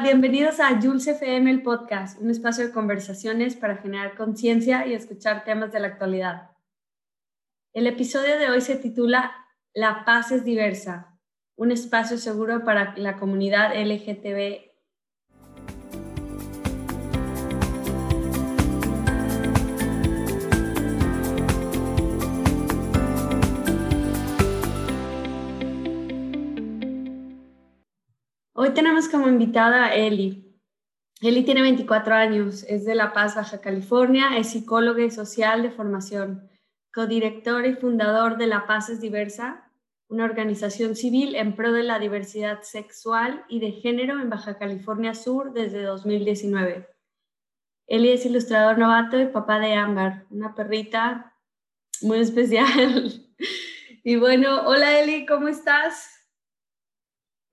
Bienvenidos a Jules FM, el podcast, un espacio de conversaciones para generar conciencia y escuchar temas de la actualidad. El episodio de hoy se titula La paz es diversa, un espacio seguro para la comunidad LGTB Hoy tenemos como invitada a Eli. Eli tiene 24 años, es de La Paz, Baja California, es psicóloga y social de formación, codirector y fundador de La Paz es Diversa, una organización civil en pro de la diversidad sexual y de género en Baja California Sur desde 2019. Eli es ilustrador novato y papá de Ámbar, una perrita muy especial. y bueno, hola Eli, ¿cómo estás?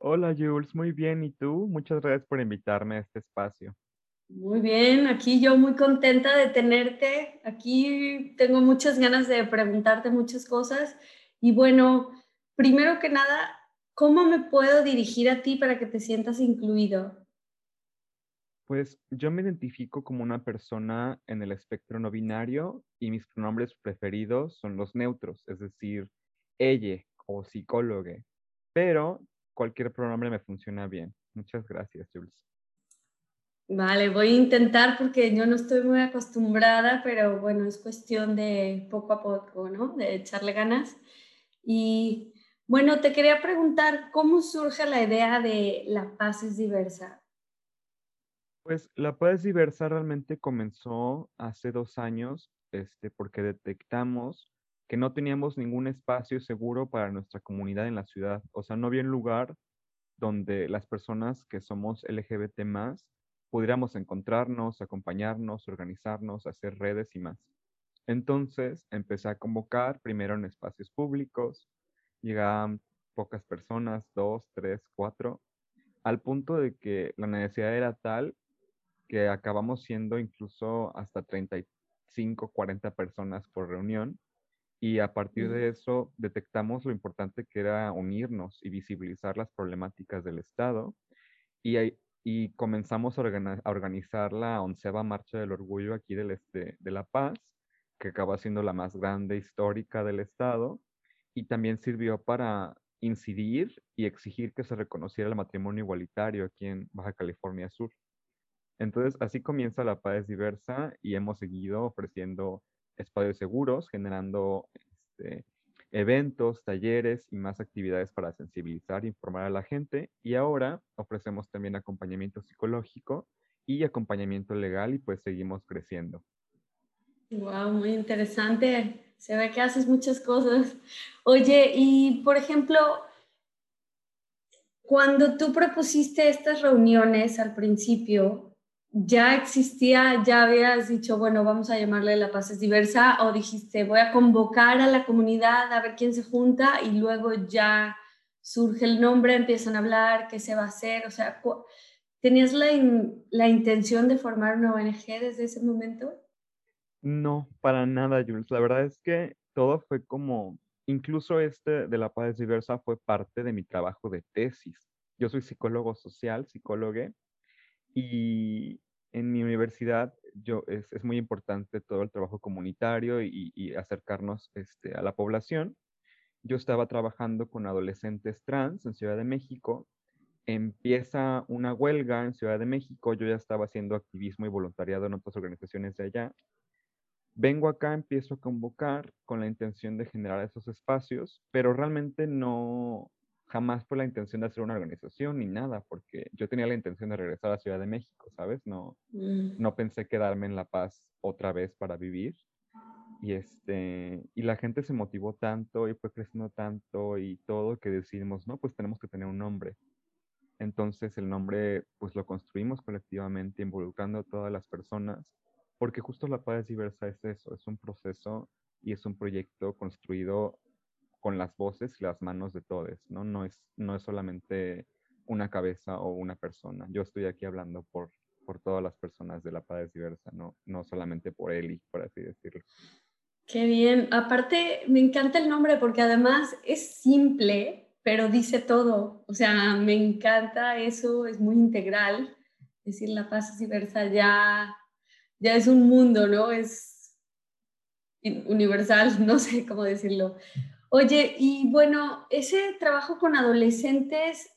Hola Jules, muy bien. ¿Y tú? Muchas gracias por invitarme a este espacio. Muy bien, aquí yo muy contenta de tenerte. Aquí tengo muchas ganas de preguntarte muchas cosas. Y bueno, primero que nada, ¿cómo me puedo dirigir a ti para que te sientas incluido? Pues yo me identifico como una persona en el espectro no binario y mis pronombres preferidos son los neutros, es decir, ella o psicólogo. Pero cualquier pronombre me funciona bien. Muchas gracias, Jules. Vale, voy a intentar porque yo no estoy muy acostumbrada, pero bueno, es cuestión de poco a poco, ¿no? De echarle ganas. Y bueno, te quería preguntar, ¿cómo surge la idea de la paz es diversa? Pues la paz diversa realmente comenzó hace dos años, este, porque detectamos que no teníamos ningún espacio seguro para nuestra comunidad en la ciudad. O sea, no había un lugar donde las personas que somos LGBT más pudiéramos encontrarnos, acompañarnos, organizarnos, hacer redes y más. Entonces empecé a convocar primero en espacios públicos, llegaban pocas personas, dos, tres, cuatro, al punto de que la necesidad era tal que acabamos siendo incluso hasta 35, 40 personas por reunión y a partir de eso detectamos lo importante que era unirnos y visibilizar las problemáticas del Estado. Y, y comenzamos a, organizar la onceava Marcha del Orgullo aquí del este, de La Paz, que acaba siendo la más grande histórica del Estado. Y también sirvió para incidir y exigir que se reconociera el matrimonio igualitario aquí en Baja California Sur. Entonces, así comienza La Paz Diversa y hemos seguido ofreciendo espacios seguros, generando este, eventos, talleres y más actividades para sensibilizar e informar a la gente. Y ahora ofrecemos también acompañamiento psicológico y acompañamiento legal y pues seguimos creciendo. Wow, muy interesante. Se ve que haces muchas cosas. Oye, y por ejemplo, cuando tú propusiste estas reuniones al principio, ya existía, ya habías dicho, bueno, vamos a llamarle La Paz es diversa, o dijiste, voy a convocar a la comunidad a ver quién se junta y luego ya surge el nombre, empiezan a hablar, qué se va a hacer, o sea, ¿tenías la, la intención de formar una ONG desde ese momento? No, para nada, Jules. La verdad es que todo fue como, incluso este de La Paz es diversa fue parte de mi trabajo de tesis. Yo soy psicólogo social, psicólogo, y en mi universidad yo, es, es muy importante todo el trabajo comunitario y, acercarnos este, a la población. Yo estaba trabajando con adolescentes trans en Ciudad de México. Empieza una huelga en Ciudad de México. Yo ya estaba haciendo activismo y voluntariado en otras organizaciones de allá. Vengo acá, empiezo a convocar con la intención de generar esos espacios, pero realmente no, jamás fue la intención de hacer una organización ni nada, porque yo tenía la intención de regresar a Ciudad de México, ¿sabes? No, mm. no pensé quedarme en La Paz otra vez para vivir. Y, este, y la gente se motivó tanto y fue creciendo tanto y todo que decidimos, no, pues tenemos que tener un nombre. Entonces el nombre pues lo construimos colectivamente, involucrando a todas las personas, porque justo la paz diversa es eso, es un proceso y es un proyecto construido con las voces y las manos de todos, ¿no? No es, no es solamente una cabeza o una persona. Yo estoy aquí hablando por, por todas las personas de la paz diversa, no, no solamente por Eli, por así decirlo. Qué bien. Aparte, me encanta el nombre porque además es simple, pero dice todo. O sea, me encanta eso, es muy integral. Decir la paz es diversa ya, ya es un mundo, ¿no? Es universal, no sé cómo decirlo. Oye, y bueno, ese trabajo con adolescentes,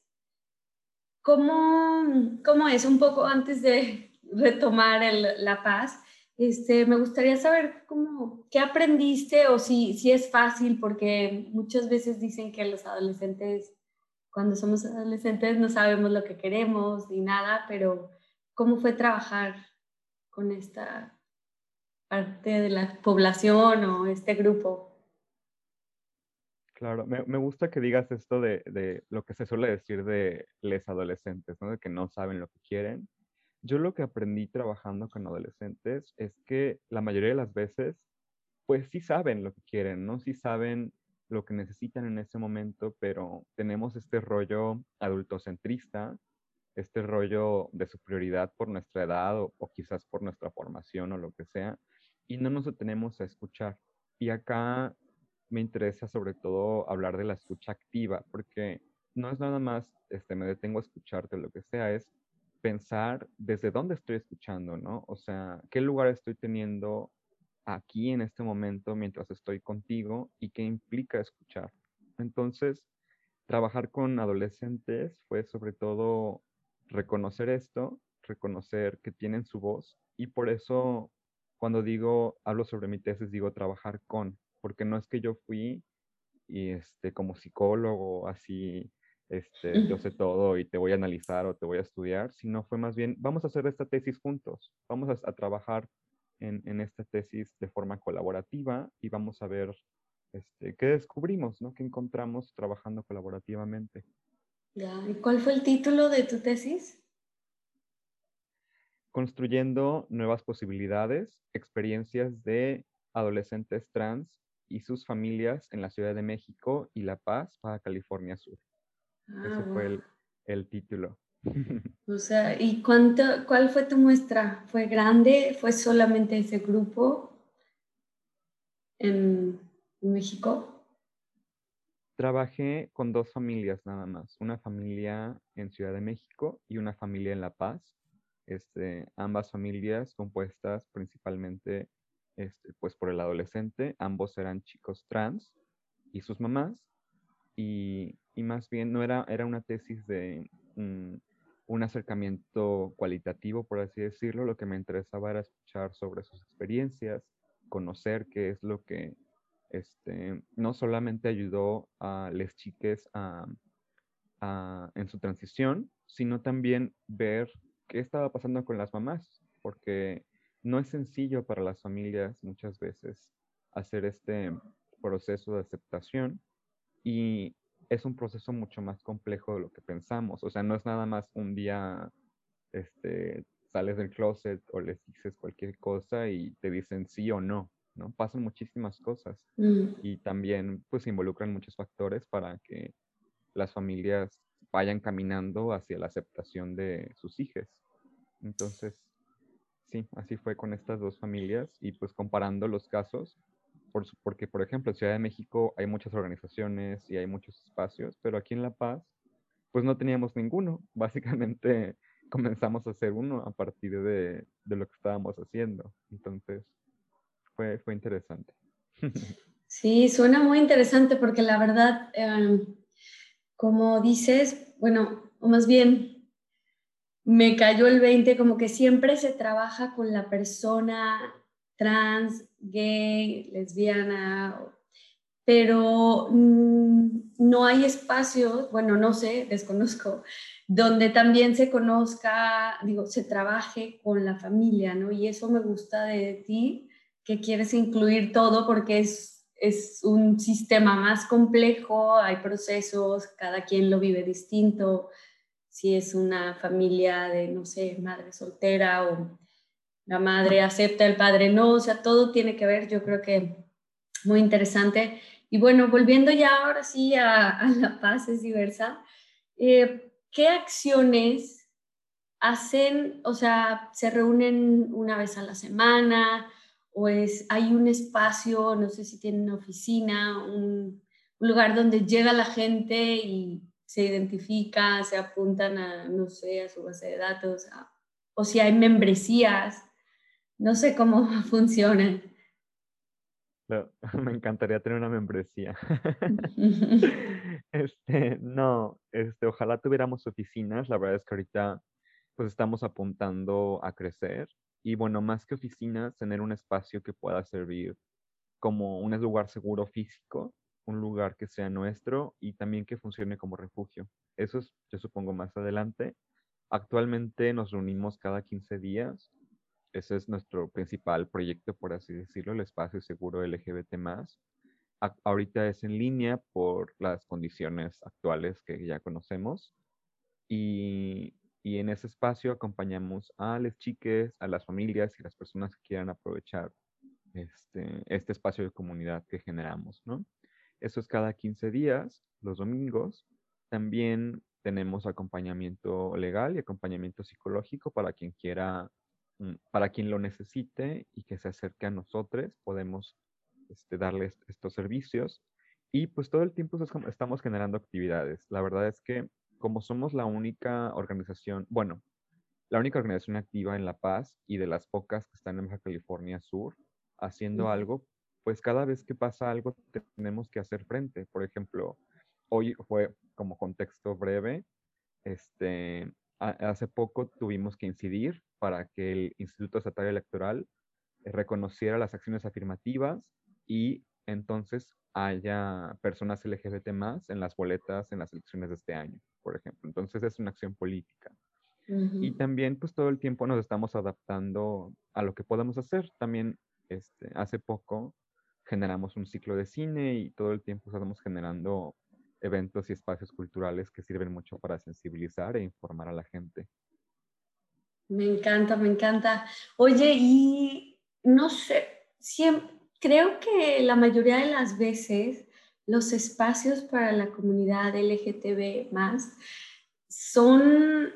¿cómo, cómo es? Un poco antes de retomar la paz, este, me gustaría saber cómo, qué aprendiste o si, si es fácil, porque muchas veces dicen que los adolescentes, cuando somos adolescentes, no sabemos lo que queremos ni nada, pero ¿cómo fue trabajar con esta parte de la población o este grupo? Claro, me, me gusta que digas esto de, de, lo que se suele decir de los adolescentes, ¿no? De que no saben lo que quieren. Yo lo que aprendí trabajando con adolescentes es que la mayoría de las veces, pues sí saben lo que quieren, ¿no? Sí saben lo que necesitan en ese momento, pero tenemos este rollo adultocentrista, este rollo de superioridad por nuestra edad o, o quizás por nuestra formación o lo que sea, y no nos detenemos a escuchar. Y acá me interesa sobre todo hablar de la escucha activa, porque no es nada más, este, me detengo a escucharte lo que sea, es pensar desde dónde estoy escuchando, ¿no? O sea, qué lugar estoy teniendo aquí en este momento mientras estoy contigo y qué implica escuchar. Entonces, trabajar con adolescentes fue sobre todo reconocer esto, reconocer que tienen su voz y por eso cuando digo, hablo sobre mi tesis, digo trabajar con, porque no es que yo fui y este, como psicólogo así este, yo sé todo y te voy a analizar o te voy a estudiar, sino fue más bien, vamos a hacer esta tesis juntos, vamos a, trabajar en, en, esta tesis de forma colaborativa y vamos a ver este, qué descubrimos, ¿no? qué encontramos trabajando colaborativamente. Ya. ¿Y cuál fue el título de tu tesis? Construyendo nuevas posibilidades, experiencias de adolescentes trans y sus familias en la Ciudad de México y La Paz, para California Sur. Ese ah, fue el, título. O sea, ¿y cuánto, cuál fue tu muestra? ¿Fue grande? ¿Fue solamente ese grupo en México? Trabajé con dos familias nada más, una familia en Ciudad de México y una familia en La Paz. Este, ambas familias compuestas principalmente este, pues por el adolescente, ambos eran chicos trans y sus mamás, y y más bien no era, era una tesis de mm, un acercamiento cualitativo, por así decirlo. Lo que me interesaba era escuchar sobre sus experiencias, conocer qué es lo que este, no solamente ayudó a les chiques a, en su transición, sino también ver qué estaba pasando con las mamás, porque no es sencillo para las familias muchas veces hacer este proceso de aceptación y es un proceso mucho más complejo de lo que pensamos. O sea, no es nada más un día, este, sales del closet o les dices cualquier cosa y te dicen sí o no, ¿no? Pasan muchísimas cosas mm. y también pues involucran muchos factores para que las familias vayan caminando hacia la aceptación de sus hijos. Entonces, sí, así fue con estas dos familias y pues comparando los casos, porque, por ejemplo, en Ciudad de México hay muchas organizaciones y hay muchos espacios, pero aquí en La Paz, pues no teníamos ninguno. Básicamente comenzamos a hacer uno a partir de, lo que estábamos haciendo. Entonces, fue, fue interesante. Sí, suena muy interesante porque la verdad, em, como dices, bueno, o más bien, me cayó el 20, como que siempre se trabaja con la persona trans, gay, lesbiana, pero mm, no hay espacios, bueno, no sé, desconozco, donde también se conozca, digo, se trabaje con la familia, ¿no? Y eso me gusta de ti, que quieres incluir todo porque es, es un sistema más complejo, hay procesos, cada quien lo vive distinto, si es una familia de, no sé, madre soltera o la madre acepta, el padre no, o sea, todo tiene que ver, yo creo que muy interesante. Y bueno, volviendo ya ahora sí a, la paz es diversa, eh, ¿qué acciones hacen, o sea, se reúnen una vez a la semana o es, hay un espacio, no sé si tienen una oficina, un, un lugar donde llega la gente y se identifica, se apuntan a, no sé, a su base de datos, o si hay membresías, no sé cómo funcionan. me encantaría tener una membresía. este, no, este, ojalá tuviéramos oficinas. La verdad es que ahorita pues estamos apuntando a crecer y bueno, más que oficinas, tener un espacio que pueda servir como un lugar seguro físico, un lugar que sea nuestro y también que funcione como refugio. Eso es, yo supongo, más adelante. Actualmente nos reunimos cada 15 días ese es nuestro principal proyecto, por así decirlo, el espacio seguro LGBT. Ahorita es en línea por las condiciones actuales que ya conocemos. Y, y en ese espacio acompañamos a las chiques, a las familias y las personas que quieran aprovechar este, este espacio de comunidad que generamos, ¿no? Eso es cada 15 días, los domingos. También tenemos acompañamiento legal y acompañamiento psicológico para quien quiera Mm, para quien lo necesite y que se acerque a nosotros, podemos este, darles estos servicios. Y pues todo el tiempo estamos generando actividades. La verdad es que como somos la única organización, bueno, la única organización activa en La Paz y de las pocas que están en Baja California Sur haciendo algo, pues cada vez que pasa algo tenemos que hacer frente. Por ejemplo, hoy fue como contexto breve, este, hace poco tuvimos que incidir para que el Instituto Estatal Electoral reconociera las acciones afirmativas y entonces haya personas LGBT más en las boletas en las elecciones de este año, por ejemplo. Entonces es una acción política. Y también pues todo el tiempo nos estamos adaptando a lo que podemos hacer. También este, hace poco generamos un ciclo de cine y todo el tiempo estamos generando eventos y espacios culturales que sirven mucho para sensibilizar e informar a la gente. Me encanta, me encanta. Oye, y no sé, siempre, creo que la mayoría de las veces los espacios para la comunidad LGTB más son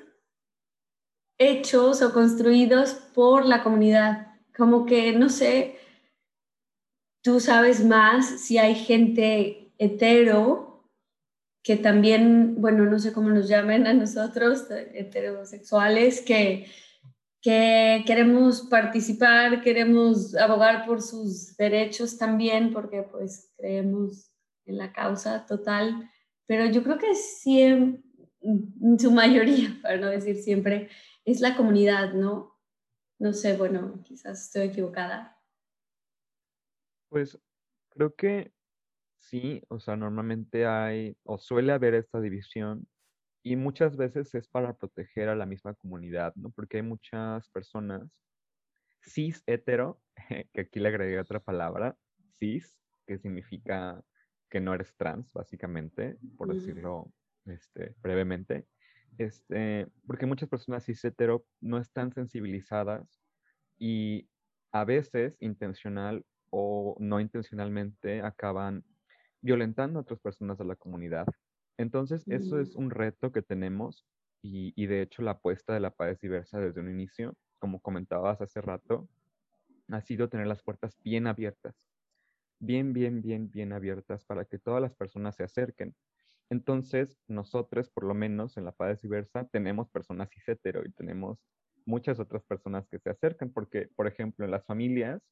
hechos o construidos por la comunidad. Como que, no sé, tú sabes más si hay gente hetero que también, bueno, no sé cómo nos llamen a nosotros, heterosexuales, que, que queremos participar, queremos abogar por sus derechos también, porque pues creemos en la causa total, pero yo creo que sí, su mayoría, para no decir siempre, es la comunidad, ¿no? No sé, bueno, quizás estoy equivocada. Pues creo que sí, o sea, normalmente hay o suele haber esta división y muchas veces es para proteger a la misma comunidad, ¿no? Porque hay muchas personas cis hetero, que aquí le agregué otra palabra, cis, que significa que no eres trans, básicamente, por decirlo este, brevemente. Este, porque muchas personas cis hetero no están sensibilizadas y a veces intencional o no intencionalmente acaban violentando a otras personas de la comunidad. Entonces, eso es mm. un reto que tenemos y, de hecho la apuesta de la paz diversa desde un inicio, como comentabas hace rato, ha sido tener las puertas bien abiertas, bien, bien, bien, bien abiertas para que todas las personas se acerquen. Entonces, nosotros, por lo menos en la paz diversa, tenemos personas cis y tenemos muchas otras personas que se acercan, porque, por ejemplo, en las familias,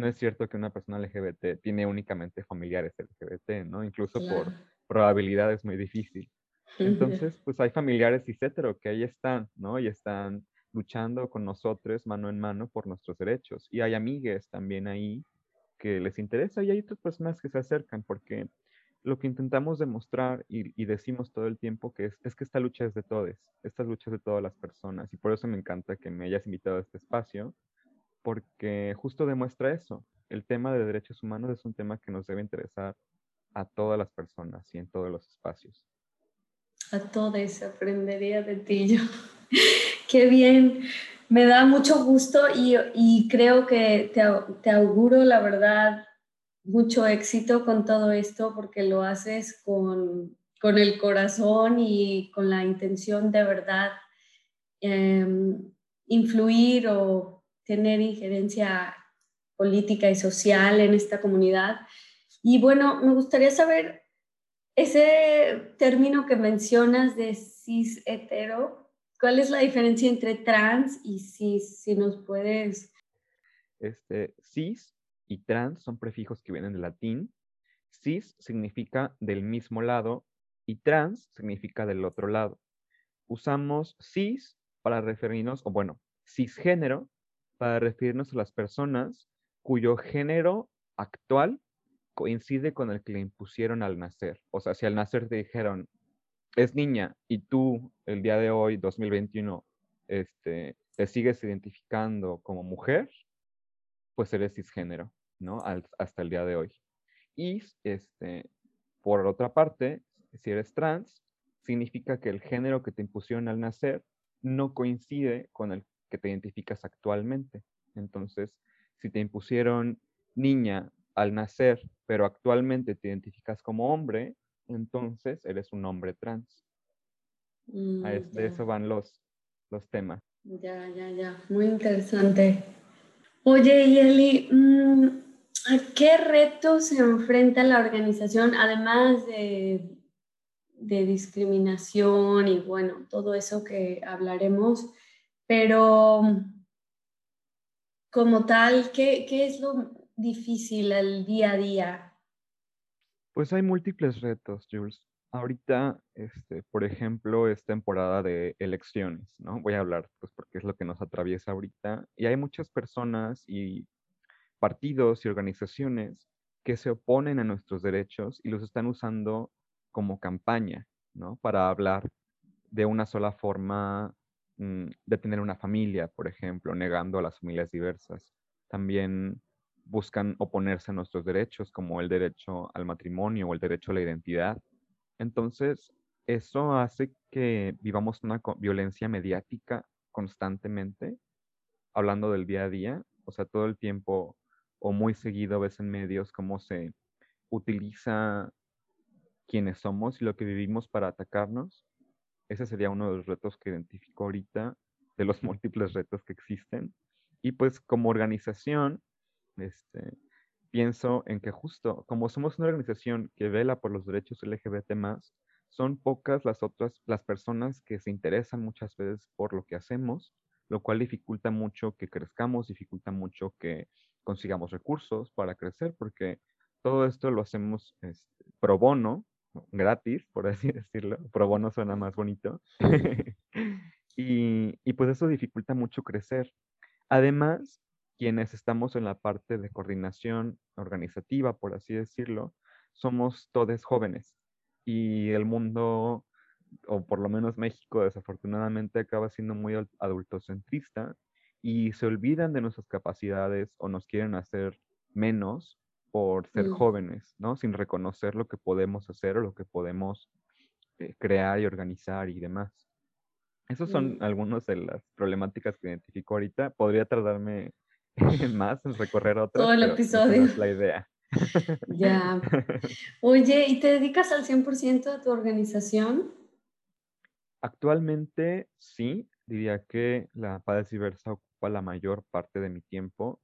no es cierto que una persona LGBT tiene únicamente familiares LGBT, ¿no? Incluso por probabilidad es muy difícil. Entonces, pues hay familiares y etcétera que ahí están, ¿no? Y están luchando con nosotros mano en mano por nuestros derechos. Y hay amigues también ahí que les interesa y hay otras personas que se acercan porque lo que intentamos demostrar y, decimos todo el tiempo que es, es, que esta lucha es de todos, esta lucha es de todas las personas y por eso me encanta que me hayas invitado a este espacio porque justo demuestra eso. El tema de derechos humanos es un tema que nos debe interesar a todas las personas y en todos los espacios. A todos aprendería de ti yo. Qué bien, me da mucho gusto y, creo que te, te, auguro, la verdad, mucho éxito con todo esto porque lo haces con, con el corazón y con la intención de verdad eh, influir o tener injerencia política y social en esta comunidad. Y bueno, me gustaría saber ese término que mencionas de cis hetero, ¿cuál es la diferencia entre trans y cis? Si nos puedes... Este, cis y trans son prefijos que vienen del latín. Cis significa del mismo lado y trans significa del otro lado. Usamos cis para referirnos, o bueno, cisgénero, para referirnos a las personas cuyo género actual coincide con el que le impusieron al nacer. O sea, si al nacer te dijeron, es niña, y tú el día de hoy, 2021, este, te sigues identificando como mujer, pues eres cisgénero, ¿no? hasta el día de hoy. Y este, por otra parte, si eres trans, significa que el género que te impusieron al nacer no coincide con el que te identificas actualmente. Entonces, si te impusieron niña al nacer, pero actualmente te identificas como hombre, entonces eres un hombre trans. Mm, de eso van los, los temas. Ya, ya, ya. Muy interesante. Oye, Yeli, mm, ¿a qué retos se enfrenta la organización, además de, de discriminación y bueno, todo eso que hablaremos? Pero como tal, ¿qué, qué es lo difícil el día a día? Pues hay múltiples retos, Jules. Ahorita, este, por ejemplo, es temporada de elecciones, ¿no? Voy a hablar, pues, porque es lo que nos atraviesa ahorita. Y hay muchas personas y partidos y organizaciones que se oponen a nuestros derechos y los están usando como campaña, ¿no? Para hablar de una sola forma de tener una familia, por ejemplo, negando a las familias diversas. También buscan oponerse a nuestros derechos, como el derecho al matrimonio o el derecho a la identidad. Entonces, eso hace que vivamos una violencia mediática constantemente, hablando del día a día, o sea, todo el tiempo o muy seguido ves en medios cómo se utiliza quiénes somos y lo que vivimos para atacarnos. Ese sería uno de los retos que identifico ahorita, de los múltiples retos que existen. Y pues como organización, este, pienso en que justo como somos una organización que vela por los derechos LGBT son pocas las otras, las personas que se interesan muchas veces por lo que hacemos, lo cual dificulta mucho que crezcamos, dificulta mucho que consigamos recursos para crecer, porque todo esto lo hacemos este, pro bono, gratis, por así decirlo. Pro bono suena más bonito. y, y pues eso dificulta mucho crecer. Además, quienes estamos en la parte de coordinación organizativa, por así decirlo, somos todos jóvenes y el mundo, o por lo menos México, desafortunadamente acaba siendo muy adultocentrista y se olvidan de nuestras capacidades o nos quieren hacer menos por ser mm. jóvenes, ¿no? Sin reconocer lo que podemos hacer o lo que podemos eh, crear y organizar y demás. Esas son mm. algunas de las problemáticas que identifico ahorita. Podría tardarme más en recorrer otras. Todo el episodio. Es la idea. Ya. Oye, ¿y te dedicas al 100% a tu organización? Actualmente sí, diría que la Paz Diversa ocupa la mayor parte de mi tiempo.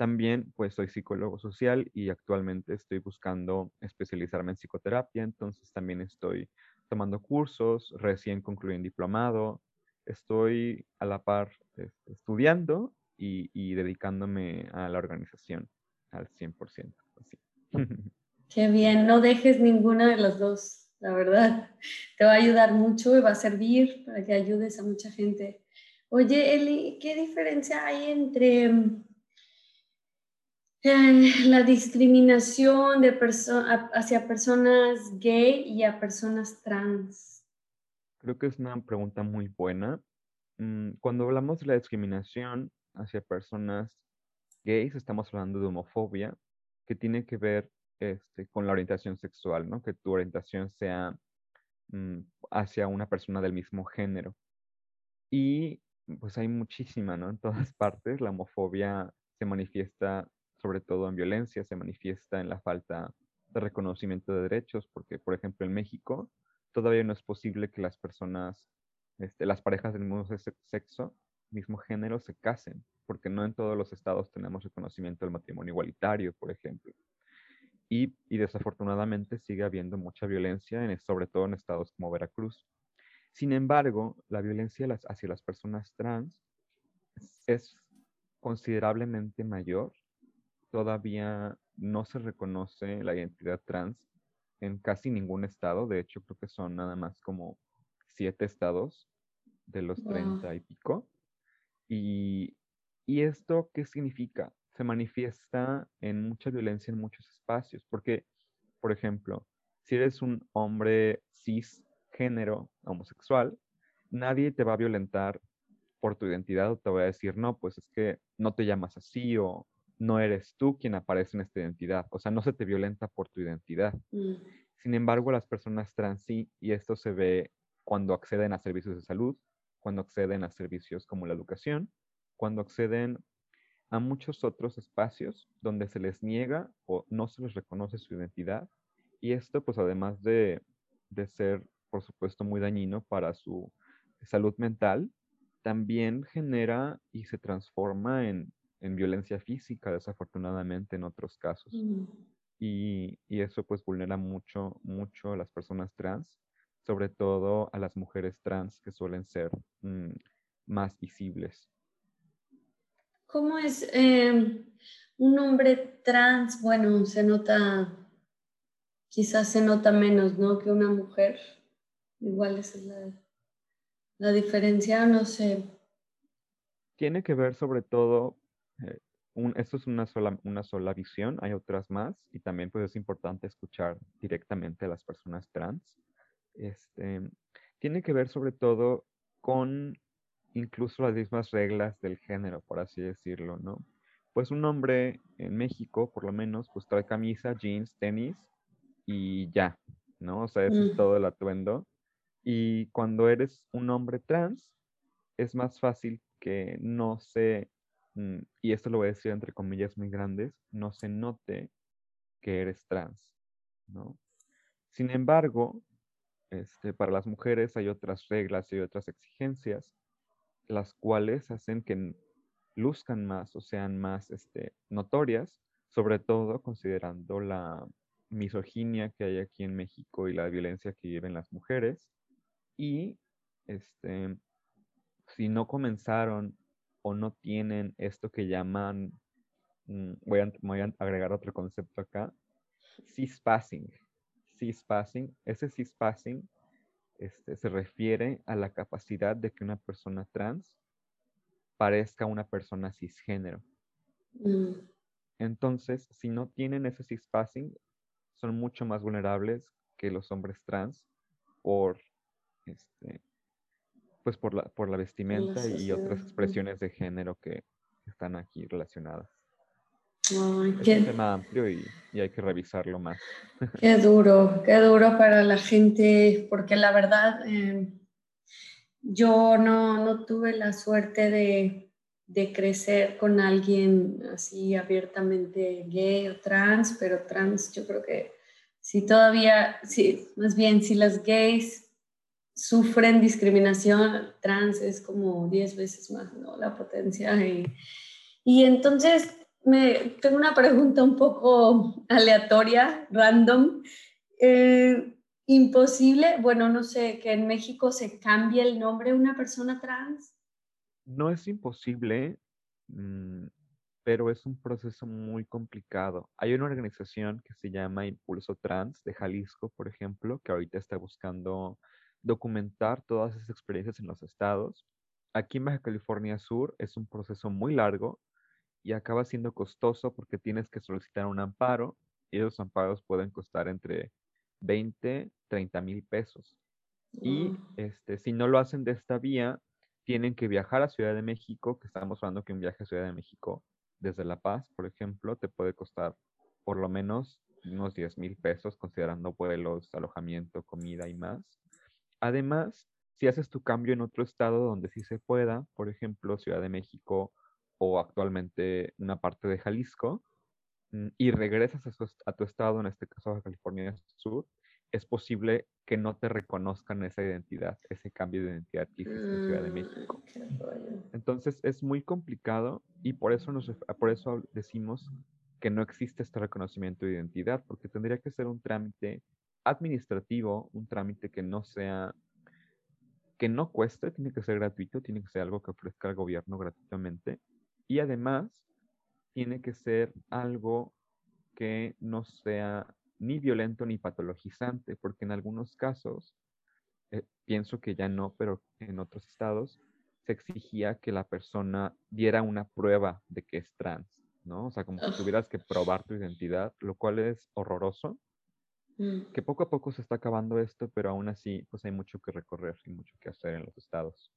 También, pues, soy psicólogo social y actualmente estoy buscando especializarme en psicoterapia, entonces también estoy tomando cursos, recién concluí un diplomado, estoy a la par este, estudiando y, dedicándome a la organización al 100%. Así. Qué bien, no dejes ninguna de las dos, la verdad. Te va a ayudar mucho y va a servir para que ayudes a mucha gente. Oye, Eli, ¿qué diferencia hay entre eh, la discriminación de hacia personas gay y a personas trans? Creo que es una pregunta muy buena. Mm, cuando hablamos de la discriminación, hacia personas gays, estamos hablando de homofobia, que tiene que ver este, con la orientación sexual, ¿no? Que tu orientación sea mm, hacia una persona del mismo género. Y pues hay muchísima, ¿no? En todas partes la homofobia se manifiesta sobre todo en violencia, se manifiesta en la falta de reconocimiento de derechos, porque por ejemplo en México todavía no es posible que las personas, este, las parejas del mismo sexo mismo género se casen, porque no en todos los estados tenemos reconocimiento del matrimonio igualitario, por ejemplo. y, desafortunadamente sigue habiendo mucha violencia, en, sobre todo en estados como Veracruz. Sin embargo, la violencia hacia las personas trans es considerablemente mayor. Todavía no se reconoce la identidad trans en casi ningún estado. De hecho, creo que son nada más como siete estados de los treinta y pico. Y, ¿Y esto qué significa? Se manifiesta en mucha violencia en muchos espacios, porque, por ejemplo, si eres un hombre cisgénero homosexual, nadie te va a violentar por tu identidad o te va a decir, no, pues es que no te llamas así o no eres tú quien aparece en esta identidad. O sea, no se te violenta por tu identidad. Mm. Sin embargo, las personas trans sí, y esto se ve cuando acceden a servicios de salud, cuando acceden a servicios como la educación, cuando acceden a muchos otros espacios donde se les niega o no se les reconoce su identidad. Y esto, pues además de, de ser, por supuesto, muy dañino para su salud mental, también genera y se transforma en, en violencia física, desafortunadamente, en otros casos. y, y, eso pues vulnera mucho, mucho a las personas trans, sobre todo a las mujeres trans que suelen ser mm, más visibles. ¿Cómo es em, un hombre trans? Bueno, se nota, quizás se nota menos, ¿no? Que una mujer. Igual es la, la diferencia, no sé. Tiene que ver sobre todo, eh, esto es una sola, una sola visión, hay otras más y también pues es importante escuchar directamente a las personas trans. Este, tiene que ver sobre todo con incluso las mismas reglas del género, por así decirlo, ¿no? Pues un hombre en México, por lo menos, pues trae camisa, jeans, tenis y ya, ¿no? O sea, eso es mm. todo el atuendo. Y cuando eres un hombre trans, es más fácil que no se, y esto lo voy a decir entre comillas muy grandes, no se note que eres trans, ¿no? Sin embargo, este, para las mujeres hay otras reglas y otras exigencias, las cuales hacen que luzcan más o sean más este, notorias, sobre todo considerando la misoginia que hay aquí en México y la violencia que viven las mujeres y este, si no comenzaron o no tienen esto que llaman, mm, voy a, voy a agregar otro concepto acá, cispassing. Cispassing, ese cispassing este, se refiere a la capacidad de que una persona trans parezca una persona cisgénero. Mm. Entonces, si no tienen ese cispassing, son mucho más vulnerables que los hombres trans por este, pues por la, por la vestimenta y otras expresiones de género que están aquí relacionadas. es un tema amplio y, hay que revisarlo más. Qué duro, qué duro para la gente, porque la verdad em, yo no, no, tuve la suerte de, de, crecer con alguien así abiertamente gay o trans, pero trans yo creo que si todavía, sí, más bien si las gays sufren discriminación trans es como 10 veces más, ¿no? La potencia. Y, y entonces me, tengo una pregunta un poco aleatoria, random. Eh, imposible, bueno, no sé, que en México se cambie el nombre de una persona trans. No es imposible, mm, pero es un proceso muy complicado. Hay una organización que se llama Impulso Trans de Jalisco, por ejemplo, que ahorita está buscando documentar todas esas experiencias en los estados. Aquí en Baja California Sur es un proceso muy largo y acaba siendo costoso porque tienes que solicitar un amparo y esos amparos pueden costar entre 20, 30 mil pesos. Y este, si no lo hacen de esta vía, tienen que viajar a Ciudad de México, que estamos hablando que un viaje a Ciudad de México desde La Paz, por ejemplo, te puede costar por lo menos unos 10 mil pesos, considerando vuelos, alojamiento, comida y más. Además, si haces tu cambio en otro estado donde sí se pueda, por ejemplo, Ciudad de México o actualmente una parte de Jalisco, mm, y regresas a, tu estado, en este caso a California Sur, es posible que no te reconozcan esa identidad, ese cambio de identidad que hiciste en Ciudad de México. Mm, Entonces es muy complicado y por eso, nos, por eso decimos que no existe este reconocimiento de identidad, porque tendría que ser un trámite administrativo, un trámite que no sea, que no cueste, tiene que ser gratuito, tiene que ser algo que ofrezca el gobierno gratuitamente y además tiene que ser algo que no sea ni violento ni patologizante, porque en algunos casos, eh, pienso que ya no, pero en otros estados, se exigía que la persona diera una prueba de que es trans, ¿no? O sea, como si tuvieras que probar tu identidad, lo cual es horroroso. Mm. Que poco a poco se está acabando esto, pero aún así, pues hay mucho que recorrer y mucho que hacer en los estados.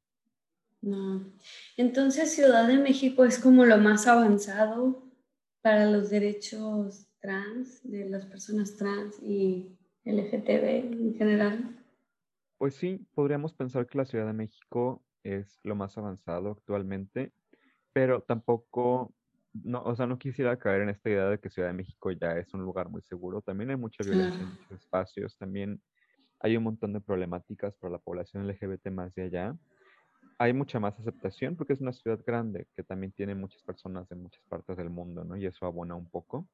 No. Entonces, Ciudad de México es como lo más avanzado para los derechos trans, de las personas trans y LGTB en general. Pues sí, podríamos pensar que la Ciudad de México es lo más avanzado actualmente, pero tampoco, no, o sea, no quisiera caer en esta idea de que Ciudad de México ya es un lugar muy seguro. También hay mucha violencia en muchos espacios, también hay un montón de problemáticas para la población LGBT más de allá. Hay mucha más aceptación porque es una ciudad grande que también tiene muchas personas de muchas partes del mundo, ¿no? Y eso abona un poco.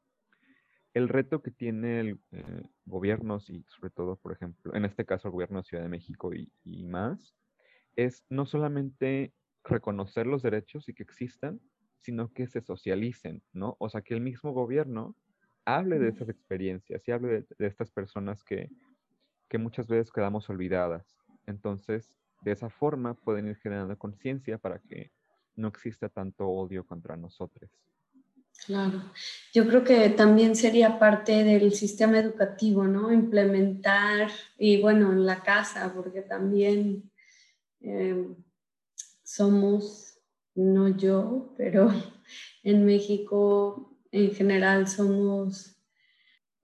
El reto que tiene el eh, gobiernos y sobre todo, por ejemplo, en este caso el gobierno de Ciudad de México y, y más, es no solamente reconocer los derechos y que existan, sino que se socialicen, ¿no? O sea, que el mismo gobierno hable de esas experiencias y hable de, estas personas que, que, muchas veces quedamos olvidadas. Entonces, de esa forma pueden ir generando conciencia para que no exista tanto odio contra nosotros. Claro, yo creo que también sería parte del sistema educativo, ¿no? Implementar, y bueno, en la casa, porque también Em, somos, no yo, pero en México en general somos,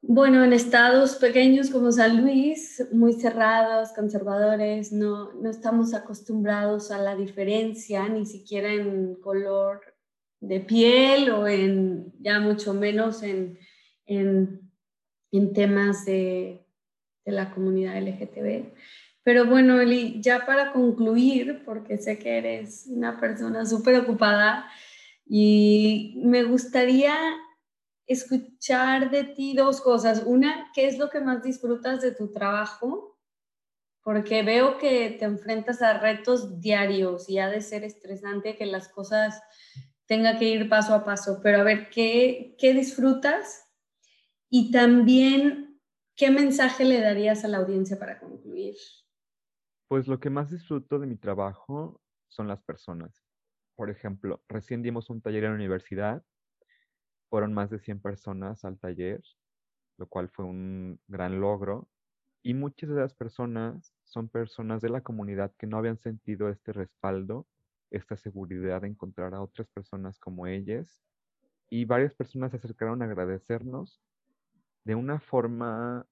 bueno, en estados pequeños como San Luis, muy cerrados, conservadores, no, no estamos acostumbrados a la diferencia, ni siquiera en color de piel o en, ya mucho menos en, en, en temas de, de la comunidad LGTB. Pero bueno, Eli, ya para concluir, porque sé que eres una persona súper ocupada y me gustaría escuchar de ti dos cosas. Una, ¿qué es lo que más disfrutas de tu trabajo? Porque veo que te enfrentas a retos diarios y ha de ser estresante que las cosas tengan que ir paso a paso. Pero a ver, ¿qué, qué disfrutas? Y también, ¿qué mensaje le darías a la audiencia para concluir? Pues lo que más disfruto de mi trabajo son las personas. Por ejemplo, recién dimos un taller en la universidad. Fueron más de 100 personas al taller, lo cual fue un gran logro. Y muchas de las personas son personas de la comunidad que no habían sentido este respaldo, esta seguridad de encontrar a otras personas como ellas. Y varias personas se acercaron a agradecernos de una forma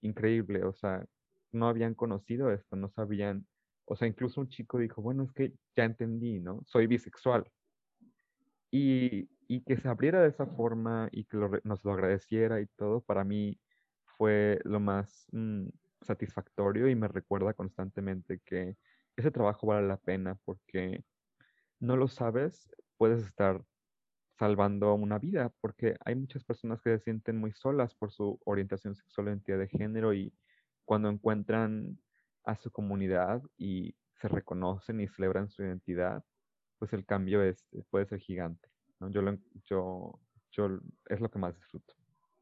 increíble. O sea, no habían conocido esto, no sabían, o sea, incluso un chico dijo, bueno, es que ya entendí, ¿no? Soy bisexual. Y, que se abriera de esa forma y que nos lo agradeciera y todo, para mí fue lo más mm, satisfactorio y me recuerda constantemente que ese trabajo vale la pena porque no lo sabes, puedes estar salvando una vida, porque hay muchas personas que se sienten muy solas por su orientación sexual o identidad de género y cuando encuentran a su comunidad y se reconocen y celebran su identidad, pues el cambio es, puede ser gigante. Yo, yo, yo es lo que más disfruto,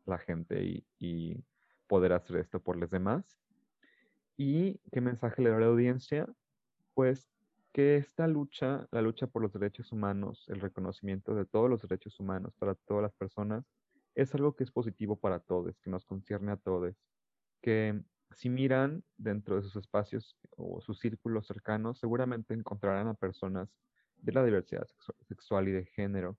la gente y, y poder hacer esto por los demás. ¿Y qué mensaje le doy a la audiencia? Pues que esta lucha, la lucha por los derechos humanos, el reconocimiento de todos los derechos humanos para todas las personas, es algo que es positivo para todos, que nos concierne a todos, que si miran dentro de sus espacios o sus círculos cercanos, seguramente encontrarán a personas de la diversidad sexual y de género.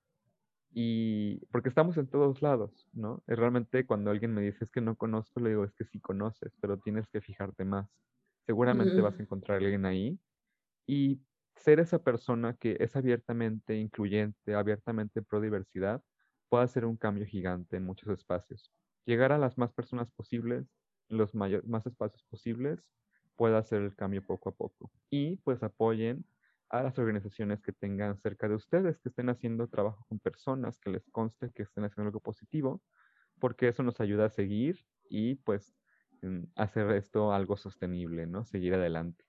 Y porque estamos en todos lados, ¿no? realmente cuando alguien me dice es que no conozco, le digo es que sí conoces, pero tienes que fijarte más. Seguramente vas a encontrar a alguien ahí. Y ser esa persona que es abiertamente incluyente, abiertamente pro diversidad, puede hacer un cambio gigante en muchos espacios. Llegar a las más personas posibles los más espacios posibles, pueda hacer el cambio poco a poco. Y pues apoyen a las organizaciones que tengan cerca de ustedes, que estén haciendo trabajo con personas, que les conste que estén haciendo algo positivo, porque eso nos ayuda a seguir y pues hacer esto algo sostenible, ¿no? Seguir adelante.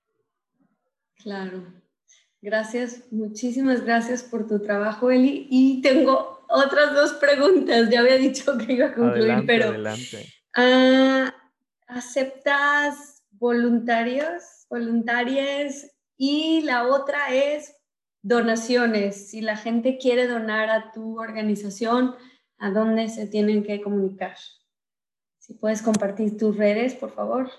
Claro. Gracias, muchísimas gracias por tu trabajo, Eli. Y tengo otras dos preguntas. Ya había dicho que iba a concluir, pero adelante. Ah, ¿aceptas voluntarios, voluntarias y la otra es donaciones. Si la gente quiere donar a tu organización, ¿a dónde se tienen que comunicar? Si puedes compartir tus redes, por favor.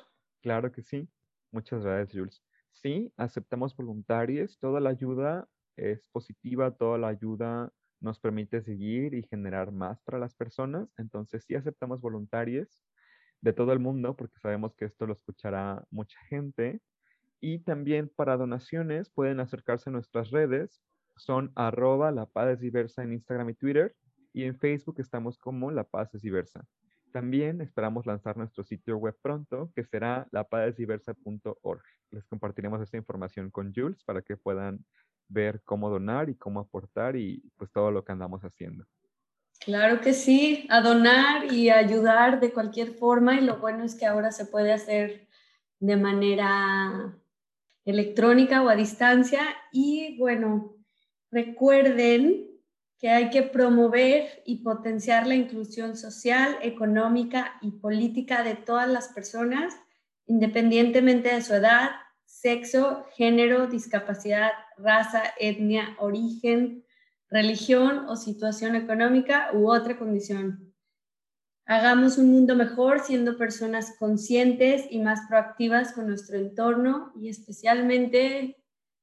Claro que sí. Muchas gracias, Jules. Sí, aceptamos voluntarios. Toda la ayuda es positiva, toda la ayuda nos permite seguir y generar más para las personas. Entonces, sí aceptamos voluntarios de todo el mundo porque sabemos que esto lo escuchará mucha gente. Y también para donaciones pueden acercarse a nuestras redes. Son arroba La Paz es Diversa en Instagram y Twitter. Y en Facebook estamos como La Paz es Diversa. También esperamos lanzar nuestro sitio web pronto, que será lapazdiversa.org. Les compartiremos esta información con Jules para que puedan ver cómo donar y cómo aportar y pues todo lo que andamos haciendo. Claro que sí, a donar y ayudar de cualquier forma y lo bueno es que ahora se puede hacer de manera electrónica o a distancia. Y bueno, recuerden que hay que promover y potenciar la inclusión social, económica y política de todas las personas, independientemente de su edad, sexo, género, discapacidad, raza, etnia, origen, religión o situación económica u otra condición. Hagamos un mundo mejor siendo personas conscientes y más proactivas con nuestro entorno y especialmente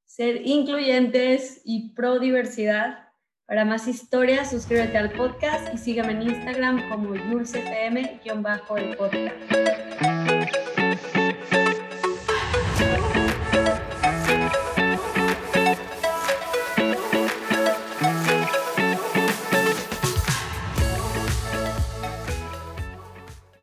ser incluyentes y pro diversidad. Para más historias, suscríbete al podcast y sígueme en Instagram como YulceFM-el podcast.